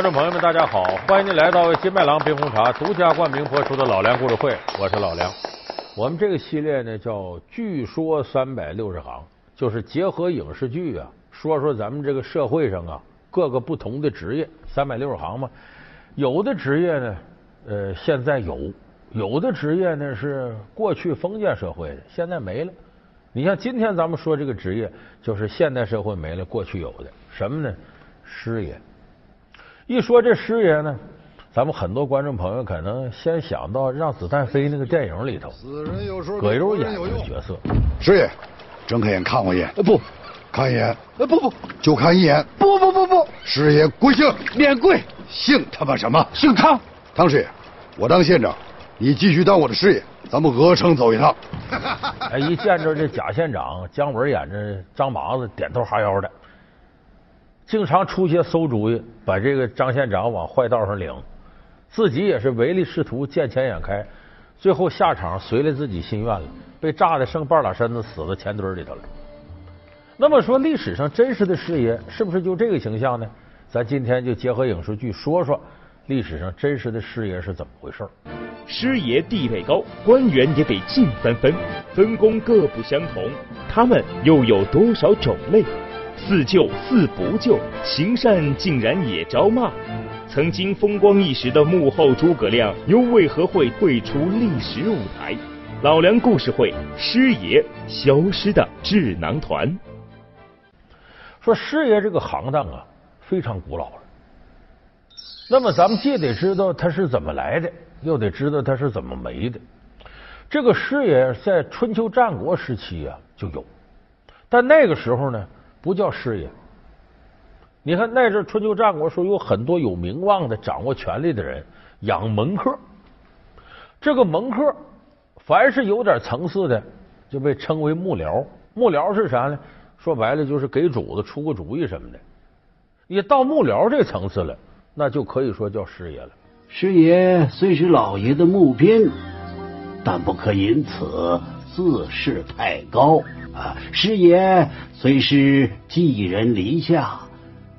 观众朋友们，大家好！欢迎您来到金麦郎冰红茶独家冠名播出的《老梁故事会》，我是老梁。我们这个系列呢叫《据说三百六十行》，就是结合影视剧啊，说说咱们这个社会上啊各个不同的职业，三百六十行嘛。有的职业呢，呃，现在有；有的职业呢是过去封建社会的，现在没了。你像今天咱们说这个职业，就是现代社会没了，过去有的什么呢？师爷。一说这师爷呢，咱们很多观众朋友可能先想到《让子弹飞》那个电影里头，葛优演的角色。师爷，睁开眼看我一眼。呃不，看一眼。呃不不，就看一眼。不不不不，师爷贵姓？免贵。姓他妈什么？姓汤。汤师爷，我当县长，你继续当我的师爷，咱们鹅城走一趟。哎，一见着这贾县长姜文演着张麻子，点头哈腰的。经常出些馊主意，把这个张县长往坏道上领，自己也是唯利是图、见钱眼开，最后下场随了自己心愿了，被炸的剩半拉身子，死在钱堆里头了。那么说，历史上真实的师爷是不是就这个形象呢？咱今天就结合影视剧说说历史上真实的师爷是怎么回事。师爷地位高，官员也得敬三分，分工各不相同，他们又有多少种类？似救似不救，行善竟然也招骂。曾经风光一时的幕后诸葛亮，又为何会退出历史舞台？老梁故事会，师爷消失的智囊团。说师爷这个行当啊，非常古老了。那么咱们既得知道他是怎么来的，又得知道他是怎么没的。这个师爷在春秋战国时期啊就有，但那个时候呢。不叫师爷，你看那阵春秋战国时候，有很多有名望的、掌握权力的人养门客。这个门客，凡是有点层次的，就被称为幕僚。幕僚是啥呢？说白了就是给主子出个主意什么的。你到幕僚这层次了，那就可以说叫师爷了。师爷虽是老爷的幕宾，但不可因此自视太高。啊，师爷虽是寄人篱下，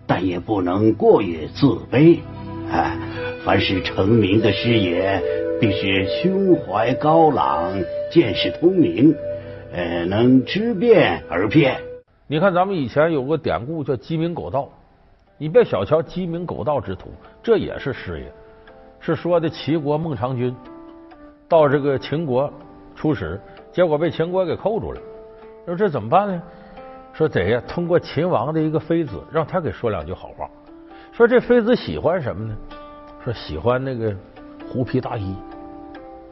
但也不能过于自卑。哎，凡是成名的师爷，必须胸怀高朗，见识通明，呃，能知变而变。你看，咱们以前有个典故叫鸡鸣狗盗，你别小瞧鸡鸣狗盗之徒，这也是师爷。是说的齐国孟尝君到这个秦国出使，结果被秦国给扣住了。说这怎么办呢？说得呀，通过秦王的一个妃子，让他给说两句好话。说这妃子喜欢什么呢？说喜欢那个狐皮大衣。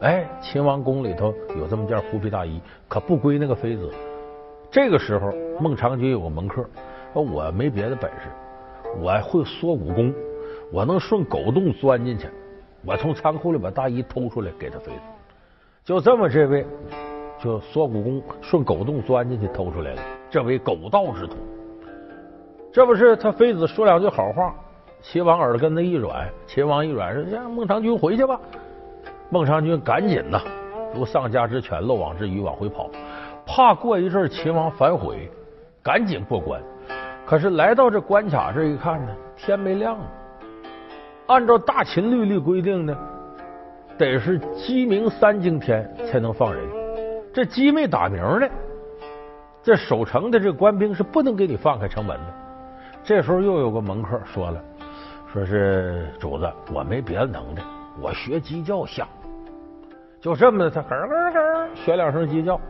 哎，秦王宫里头有这么件狐皮大衣，可不归那个妃子。这个时候，孟尝君有个门客，说我没别的本事，我会缩骨功，我能顺狗洞钻进去，我从仓库里把大衣偷出来给他妃子。就这么，这位。就缩骨功，顺狗洞钻进去偷出来了，这为狗盗之徒。这不是他妃子说两句好话，秦王耳根子一软，秦王一软说：“让孟尝君回去吧。”孟尝君赶紧呐，如丧家之犬，漏网之鱼往回跑，怕过一阵秦王反悔，赶紧过关。可是来到这关卡这一看呢，天没亮。按照大秦律例规定呢，得是鸡鸣三更天才能放人。这鸡没打鸣呢，这守城的这官兵是不能给你放开城门的。这时候又有个门客说了，说是主子，我没别的能耐，我学鸡叫像。就这么的，他咯咯咯学两声鸡叫，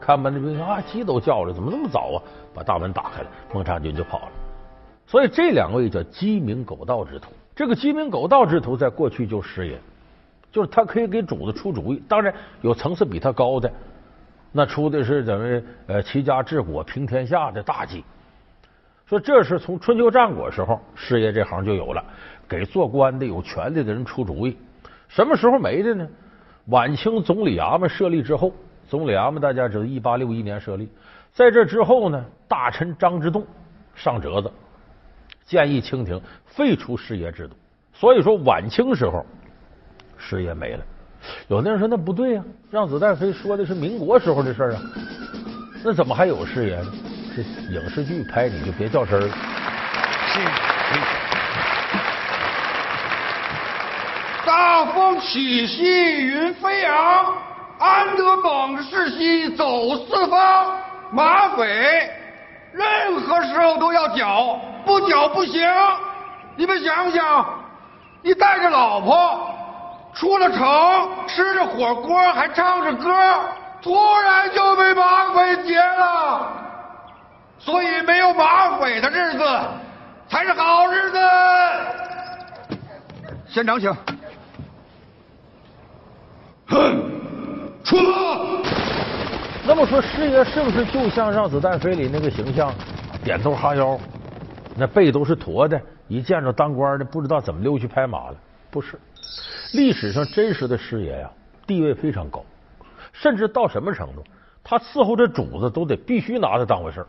看门的兵啊，鸡都叫了，怎么那么早啊？把大门打开了，孟尝君就跑了。所以这两位叫鸡鸣狗盗之徒。这个鸡鸣狗盗之徒在过去就师爷，就是他可以给主子出主意，当然有层次比他高的。那出的是怎么呃齐家治国平天下的大计，说这是从春秋战国时候师爷这行就有了，给做官的有权力的人出主意。什么时候没的呢？晚清总理衙门设立之后，总理衙门大家知道，一八六一年设立，在这之后呢，大臣张之洞上折子，建议清廷废除师爷制度。所以说晚清时候师爷没了。有的人说那不对呀，让子弹飞说的是民国时候的事儿啊，那怎么还有誓言呢？这影视剧拍你就别较真儿了。大风起兮云飞扬，安得猛士兮走四方。马匪任何时候都要剿，不剿不行。你们想想，你带着老婆出了城，吃着火锅，还唱着歌，突然就被马匪劫了。所以没有马匪的日子才是好日子。县长，请。哼，出马！那么说，师爷是不是就像《让子弹飞》里那个形象，点头哈腰，那背都是驼的？一见着当官的，不知道怎么溜去拍马了？不是，历史上真实的师爷呀，地位非常高，甚至到什么程度，他伺候这主子都得必须拿他当回事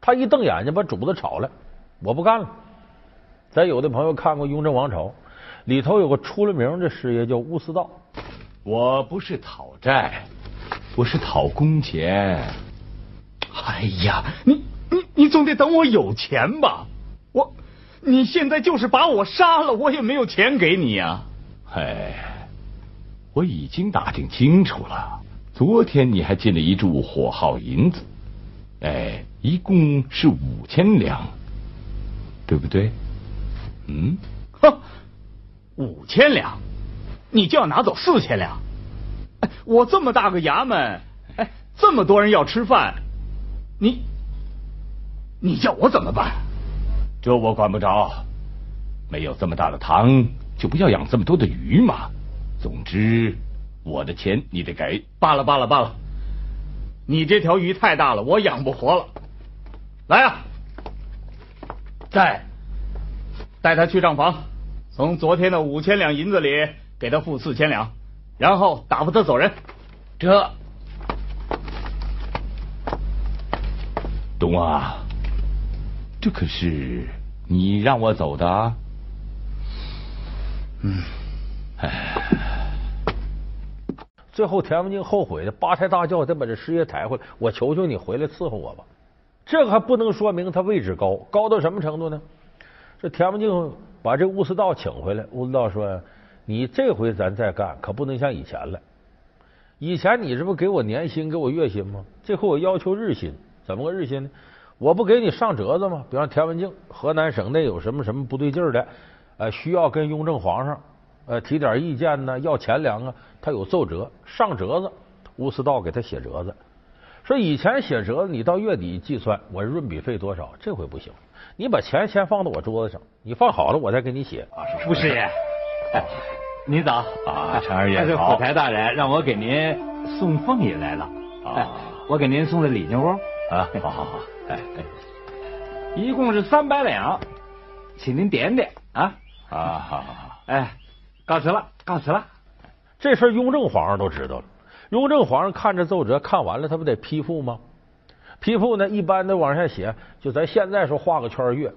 他一瞪眼睛，把主子炒了，我不干了。咱有的朋友看过《雍正王朝》，里头有个出了名的师爷叫乌思道。我不是讨债，我是讨工钱。哎呀，你你你总得等我有钱吧？我你现在就是把我杀了，我也没有钱给你呀。哎，我已经打听清楚了，昨天你还进了一注火耗银子，哎，一共是五千两，对不对？嗯，哼，五千两。你就要拿走四千两？哎，我这么大个衙门，哎，这么多人要吃饭，你，你叫我怎么办？这我管不着。没有这么大的塘，就不要养这么多的鱼嘛。总之，我的钱你得给。罢了罢了罢了，你这条鱼太大了，我养不活了。来啊，在，带他去账房，从昨天的五千两银子里。给他付四千两，然后打发他走人。这，东啊，这可是你让我走的。嗯，哎，最后田文静后悔的八抬大轿，得把这师爷抬回来。我求求你回来伺候我吧。这个还不能说明他位置高，高到什么程度呢？这田文静把这乌思道请回来，乌思道说。你这回咱再干，可不能像以前了。以前你这不给我年薪，给我月薪吗？这回我要求日薪，怎么个日薪呢？我不给你上折子吗？比方田文镜，河南省内有什么什么不对劲的，呃，需要跟雍正皇上呃提点意见呢，要钱粮啊，他有奏折上折子，乌思道给他写折子。说以前写折子，你到月底计算我润笔费多少，这回不行，你把钱先放到我桌子上，你放好了我再给你写。啊傅师爷。您 早啊，陈二爷好。府台大人让我给您送凤爷来了。啊，我给您送的礼金窝。啊，好好好。哎哎，一共是三百两，请您点点啊。啊，好好好。哎，告辞了，告辞了。这事雍正皇上都知道了。雍正皇上看着奏折，看完了，他不得批复吗？批复呢，一般的往下写，就咱现在说画个圈月，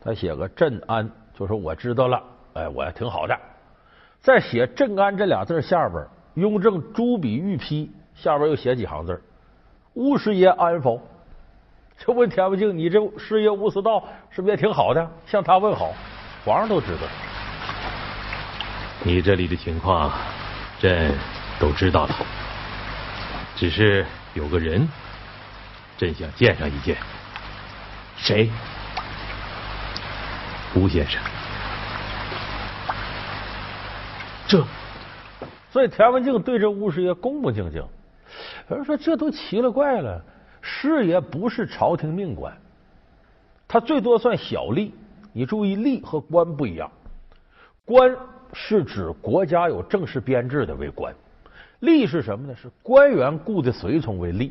他写个镇安，就说我知道了。哎，我挺好的。在写“镇安”这俩字下边，雍正朱笔御批，下边又写几行字：“乌师爷安否？” 这问田文静：“你这师爷乌思道是不是也挺好的？”向他问好，皇上都知道。你这里的情况，朕都知道了。只是有个人，朕想见上一见。谁？吴先生。这，所以田文静对这吴师爷恭恭敬敬。有人说这都奇了怪了，师爷不是朝廷命官，他最多算小吏。你注意，吏和官不一样，官是指国家有正式编制的为官，吏是什么呢？是官员雇的随从为吏。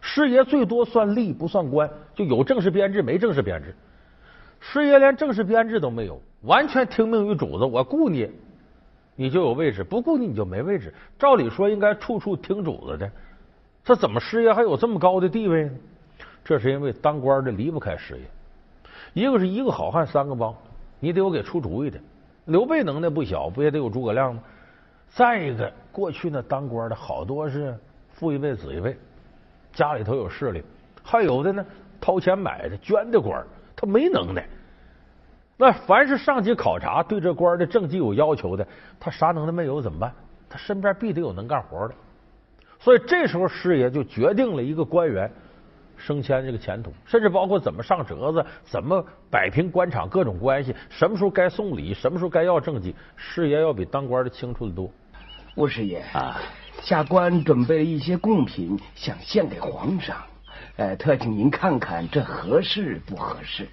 师爷最多算吏，不算官，就有正式编制没正式编制。师爷连正式编制都没有，完全听命于主子，我雇你。你就有位置，不雇你你就没位置。照理说应该处处听主子的，这怎么师爷还有这么高的地位呢？这是因为当官的离不开师爷。一个是一个好汉三个帮，你得有给出主意的。刘备能耐不小，不也得有诸葛亮吗？再一个，过去那当官的好多是父一辈子一辈，家里头有势力，还有的呢掏钱买的捐的官，他没能耐。那凡是上级考察对这官的政绩有要求的，他啥能耐没有怎么办？他身边必得有能干活的。所以这时候师爷就决定了一个官员升迁这个前途，甚至包括怎么上折子，怎么摆平官场各种关系，什么时候该送礼，什么时候该要政绩，师爷要比当官的清楚的多。吴师爷啊，下官准备了一些贡品，想献给皇上，呃，特请您看看这合适不合适？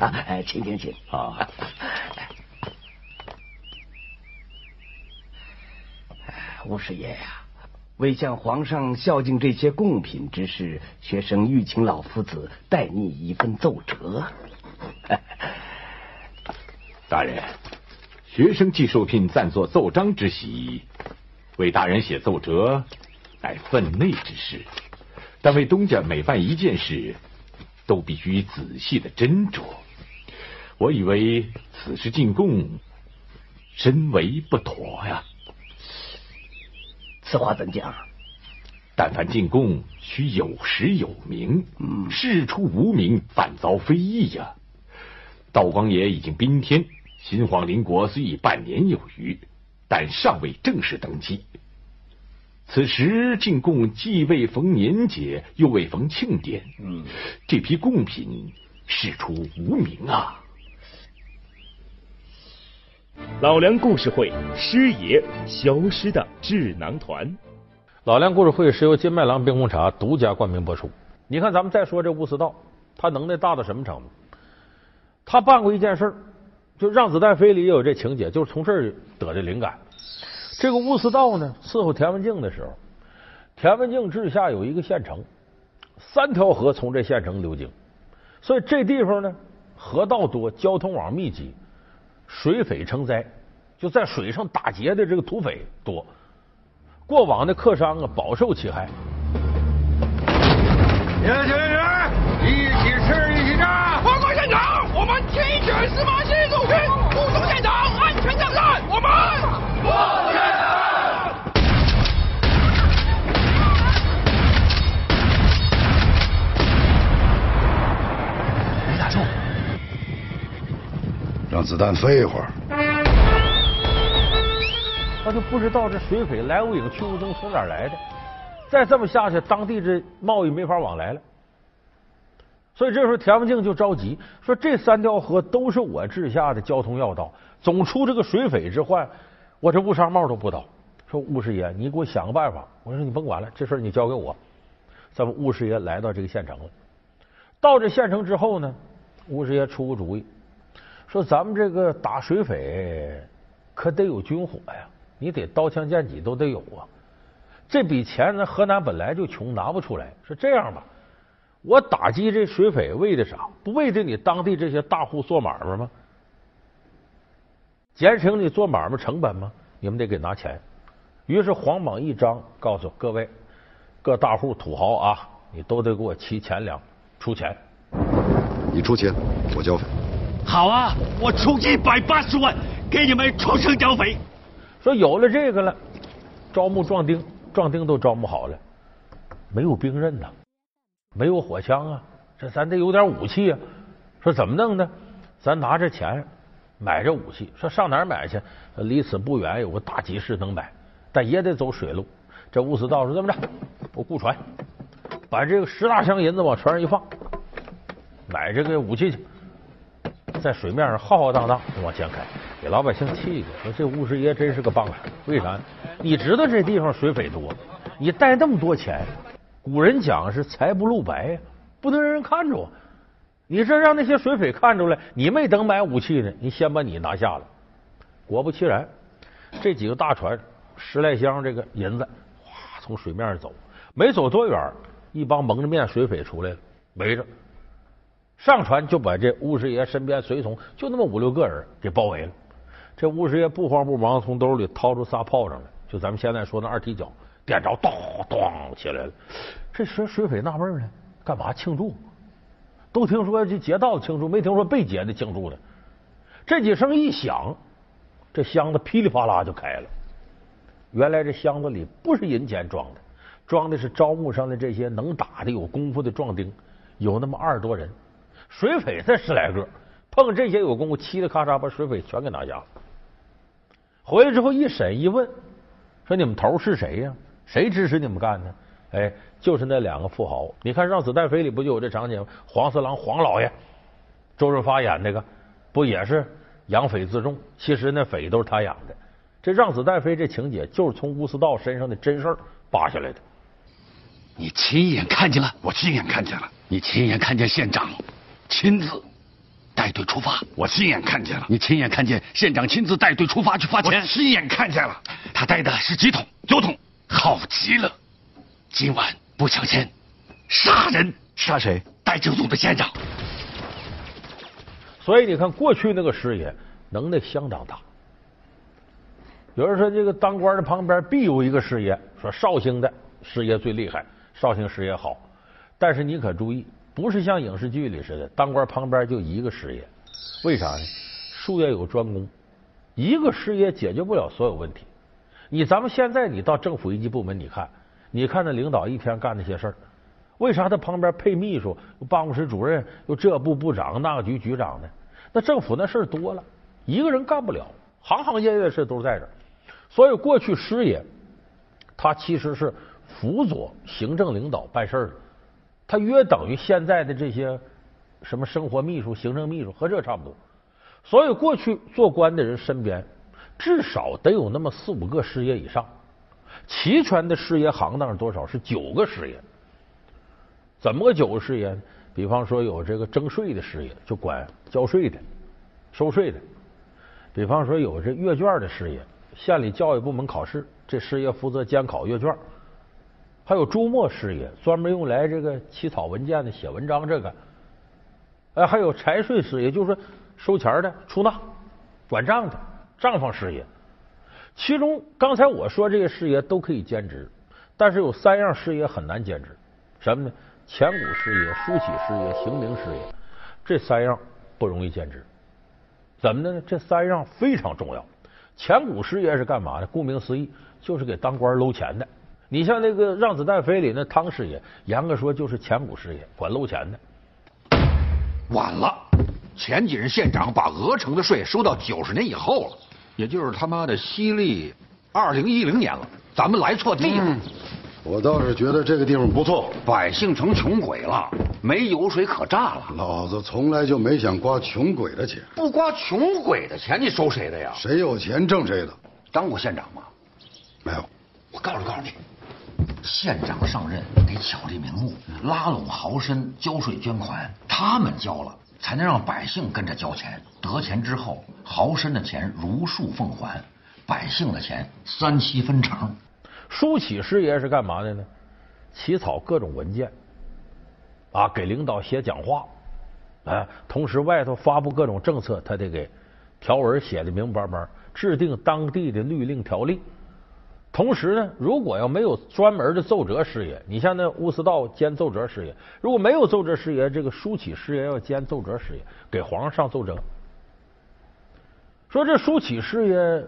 啊，哎，请请请啊！吴师爷呀，为向皇上孝敬这些贡品之事，学生欲请老夫子代拟一份奏折。大人，学生既受聘暂作奏章之喜，为大人写奏折乃分内之事，但为东家每办一件事。都必须仔细的斟酌。我以为此事进贡，深为不妥呀。此话怎讲？但凡进贡，须有实有名。嗯，事出无名，反遭非议呀。道光爷已经宾天，新皇邻国虽已半年有余，但尚未正式登基。此时进贡既未逢年节，又未逢庆典，嗯，这批贡品事出无名啊！老梁故事会师爷消失的智囊团，老梁故事会是由金麦郎冰红茶独家冠名播出。你看，咱们再说这乌思道，他能耐大到什么程度？他办过一件事儿，就让子弹飞里也有这情节，就是从这儿得的灵感。这个乌思道呢，伺候田文镜的时候，田文镜治下有一个县城，三条河从这县城流经，所以这地方呢，河道多，交通网密集，水匪成灾，就在水上打劫的这个土匪多，过往的客商啊饱受其害。年轻人，一起吃，一起炸！报告县长，我们天选司马懿入军，护送县长安全上岸。我们。让子弹飞一会儿，他就不知道这水匪来无影去无踪从哪儿来的。再这么下去，当地这贸易没法往来了。所以这时候田文镜就着急，说这三条河都是我治下的交通要道，总出这个水匪之患，我这乌纱帽都不倒。说乌师爷，你给我想个办法。我说你甭管了，这事你交给我。咱们乌师爷来到这个县城了。到这县城之后呢，乌师爷出个主意。说咱们这个打水匪可得有军火呀，你得刀枪剑戟都得有啊。这笔钱呢，河南本来就穷，拿不出来。说这样吧，我打击这水匪为的啥？不为的你当地这些大户做买卖吗？减省你做买卖成本吗？你们得给拿钱。于是皇榜一张，告诉各位各大户土豪啊，你都得给我齐钱粮，出钱。你出钱，我交费。好啊，我出一百八十万给你们出城剿匪。说有了这个了，招募壮丁，壮丁都招募好了，没有兵刃呐，没有火枪啊，这咱得有点武器啊。说怎么弄呢？咱拿着钱买这武器。说上哪儿买去？离此不远有个大集市能买，但也得走水路。这乌思道说这么着，我雇船，把这个十大箱银子往船上一放，买这个武器去。在水面上浩浩荡荡往前开，给老百姓气的说：“这巫师爷真是个棒槌。为啥？你知道这地方水匪多，你带那么多钱，古人讲是财不露白呀，不能让人看着。你这让那些水匪看出来，你没等买武器呢，你先把你拿下了。果不其然，这几个大船十来箱这个银子，哗从水面上走，没走多远，一帮蒙着面水匪出来了，围着。”上船就把这巫师爷身边随从就那么五六个人给包围了。这巫师爷不慌不忙从兜里掏出仨炮仗来，就咱们现在说那二踢脚，点着，咚咚起来了。这时水匪纳闷呢，干嘛庆祝？都听说这劫道庆祝，没听说被劫的庆祝的。这几声一响，这箱子噼里啪啦就开了。原来这箱子里不是银钱装的，装的是招募上的这些能打的、有功夫的壮丁，有那么二十多人。水匪才十来个，碰这些有功夫，嘁哩咔嚓把水匪全给拿下了。回来之后一审一问，说你们头是谁呀？谁指使你们干的？哎，就是那两个富豪。你看《让子弹飞》里不就有这场景吗？黄四郎黄老爷，周润发演那个，不也是养匪自重？其实那匪都是他养的。这《让子弹飞》这情节就是从乌斯道身上的真事儿扒下来的。你亲眼看见了？我亲眼看见了。你亲眼看见县长亲自带队出发？我亲眼看见了。你亲眼看见县长亲自带队出发去发钱？我亲眼看见了。他带的是几桶？九桶。好极了。今晚不抢钱，杀人！杀谁？带政组的县长。所以你看，过去那个师爷能耐相当大。有人说，这个当官的旁边必有一个师爷，说绍兴的师爷最厉害，绍兴师爷好。但是你可注意，不是像影视剧里似的，当官旁边就一个师爷。为啥呢？术业有专攻，一个师爷解决不了所有问题。你咱们现在你到政府一级部门，你看，你看那领导一天干那些事儿，为啥他旁边配秘书、办公室主任、又这部部长、那个局局长呢？那政府那事儿多了，一个人干不了，行行业业的事都在这。所以过去师爷他其实是辅佐行政领导办事儿的，他约等于现在的这些什么生活秘书、行政秘书和这差不多。所以过去做官的人身边至少得有那么四五个师爷以上，齐全的师爷行当是多少？是九个师爷。怎么个九个师爷？比方说有这个征税的师爷，就管交税的、收税的；比方说有这阅卷的师爷。县里教育部门考试，这师爷负责监考阅卷；还有朱墨师爷，专门用来这个起草文件的、写文章这个。哎，还有财税师爷，就是收钱的、出纳、管账的账房师爷。其中刚才我说这些师爷都可以兼职，但是有三样师爷很难兼职，什么呢？钱谷师爷、书启师爷、行名师爷，这三样不容易兼职。怎么的呢？这三样非常重要。钱谷师爷是干嘛的？顾名思义，就是给当官搂钱的。你像那个《让子弹飞》里那汤师爷，严格说就是钱谷师爷，管搂钱的。晚了，前几任县长把鹅城的税收到九十年以后了，也就是他妈的西历二零一零年了。咱们来错地了。我倒是觉得这个地方不错，百姓成穷鬼了，没油水可榨了。老子从来就没想刮穷鬼的钱，不刮穷鬼的钱，你收谁的呀？谁有钱挣谁的。当过县长吗？没有。我告诉告诉你，县长上任得巧立名目，拉拢豪绅交税捐款，他们交了，才能让百姓跟着交钱。得钱之后，豪绅的钱如数奉还，百姓的钱三七分成。书启师爷是干嘛的呢？起草各种文件，啊，给领导写讲话，啊，同时外头发布各种政策，他得给条文写的明明白白，制定当地的律令条例。同时呢，如果要没有专门的奏折师爷，你像那乌斯道兼奏折师爷，如果没有奏折师爷，这个书启师爷要兼奏折师爷，给皇上上奏折。说这书启师爷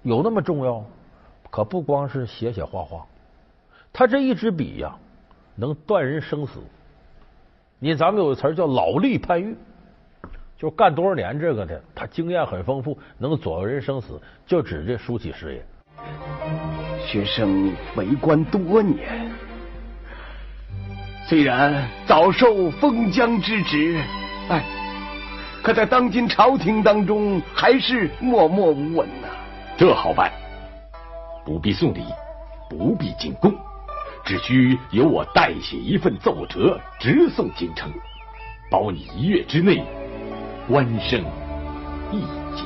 有那么重要？可不光是写写画画，他这一支笔呀，能断人生死。你咱们有个词叫“老力判狱”，就干多少年这个的，他经验很丰富，能左右人生死，就指这书启师爷。学生为官多年，虽然早受封疆之职，哎，可在当今朝廷当中，还是默默无闻呐。这好办。不必送礼，不必进贡，只需由我代写一份奏折，直送京城，保你一月之内官升一级。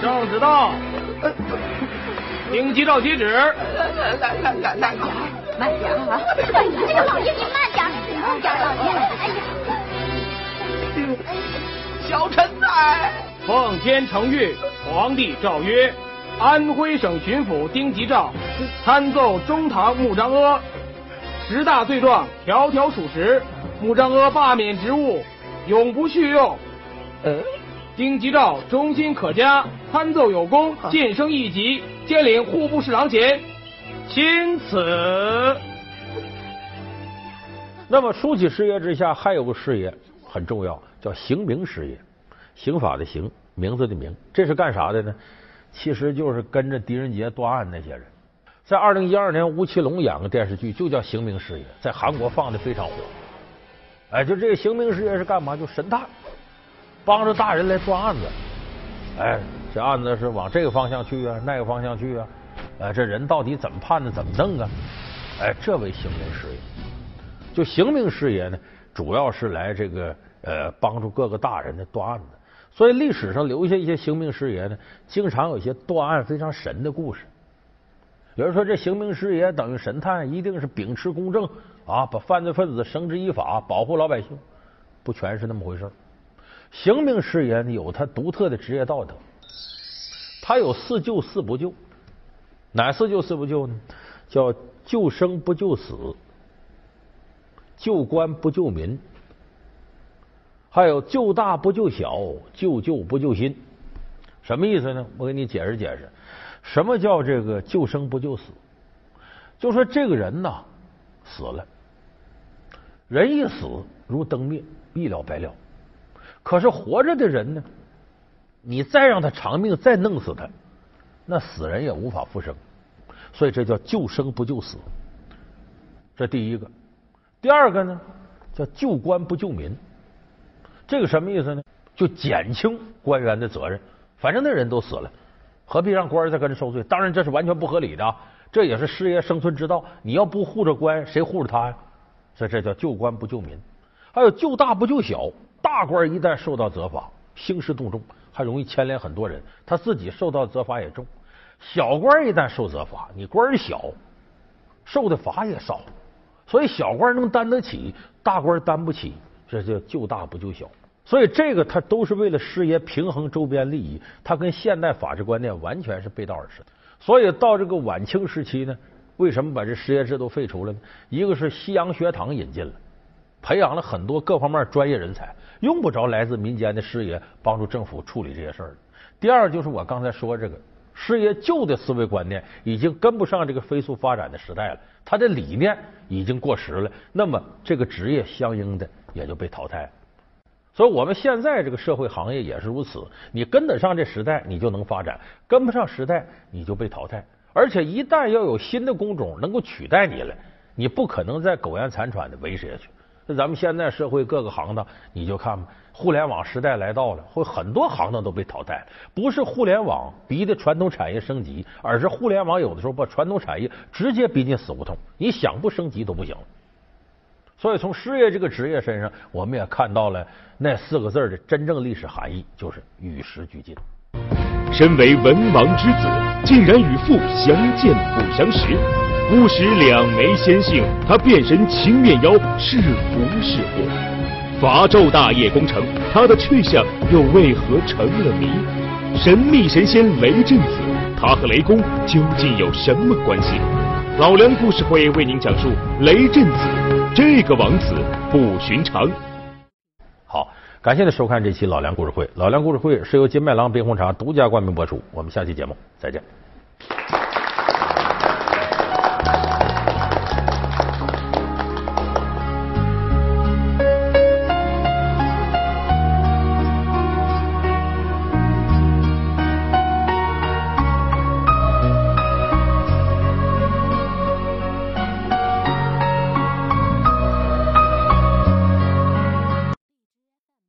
圣旨到，丁吉照接旨。慢点，慢点，慢点啊！慢点，这个老爷您慢点，慢点，老爷。哎呀，小臣在。奉天承运，皇帝诏曰。安徽省巡抚丁吉兆参奏中堂穆彰阿，十大罪状条条属实，穆彰阿罢免职务，永不叙用。呃，丁吉兆忠心可嘉，参奏有功，晋升一级，兼领户部侍郎衔。钦此。那么，书记师爷之下还有个师爷很重要，叫刑名师爷，刑法的刑，名字的名，这是干啥的呢？其实就是跟着狄仁杰断案那些人。在二零一二年，吴奇隆演个电视剧，就叫《刑名师爷》，在韩国放的非常火。哎，就这个刑名师爷是干嘛？就神探，帮着大人来断案子。哎，这案子是往这个方向去啊，那个方向去啊。呃，这人到底怎么判的？怎么弄啊？哎，这为刑名师爷。就刑名师爷呢，主要是来这个呃帮助各个大人的断案子。所以历史上留下一些刑名师爷呢，经常有一些断案非常神的故事。有人说这刑名师爷等于神探，一定是秉持公正啊，把犯罪分子绳之以法，保护老百姓，不全是那么回事。刑名师爷呢有他独特的职业道德，他有四救四不救，哪四救四不救呢？叫救生不救死，救官不救民。还有救大不救小，救救不救心，什么意思呢？我给你解释解释。什么叫这个救生不救死？就说这个人呐死了，人一死如灯灭，一了百了。可是活着的人呢，你再让他偿命，再弄死他，那死人也无法复生。所以这叫救生不救死，这第一个。第二个呢，叫救官不救民。这个什么意思呢？就减轻官员的责任，反正那人都死了，何必让官再跟着受罪？当然这是完全不合理的，这也是事业生存之道。你要不护着官，谁护着他呀？所以这叫救官不救民。还有救大不救小，大官一旦受到责罚，兴师动众，还容易牵连很多人，他自己受到责罚也重；小官一旦受责罚，你官小，受的罚也少，所以小官能担得起，大官担不起。这叫救大不救小，所以这个他都是为了师爷平衡周边利益，他跟现代法治观念完全是背道而驰的。所以到这个晚清时期呢，为什么把这师爷制度废除了呢？一个是西洋学堂引进了，培养了很多各方面专业人才，用不着来自民间的师爷帮助政府处理这些事儿。第二就是我刚才说这个师爷旧的思维观念已经跟不上这个飞速发展的时代了，他的理念已经过时了，那么这个职业相应的。也就被淘汰，所以我们现在这个社会行业也是如此。你跟得上这时代，你就能发展；跟不上时代，你就被淘汰。而且一旦要有新的工种能够取代你了，你不可能再苟延残喘的维持下去。那咱们现在社会各个行当，你就看吧，互联网时代来到了，会很多行当都被淘汰。不是互联网逼的传统产业升级，而是互联网有的时候把传统产业直接逼进死胡同，你想不升级都不行。所以，从师爷这个职业身上，我们也看到了那四个字的真正历史含义，就是与时俱进。身为文王之子，竟然与父相见不相识，不识两枚仙性，他变身青面妖，是福是祸？伐纣大业功成，他的去向又为何成了谜？神秘神仙雷震子，他和雷公究竟有什么关系？老梁故事会为您讲述雷震子这个王子不寻常。好，感谢您收看这期老梁故事会。老梁故事会是由金麦郎冰红茶独家冠名播出。我们下期节目再见。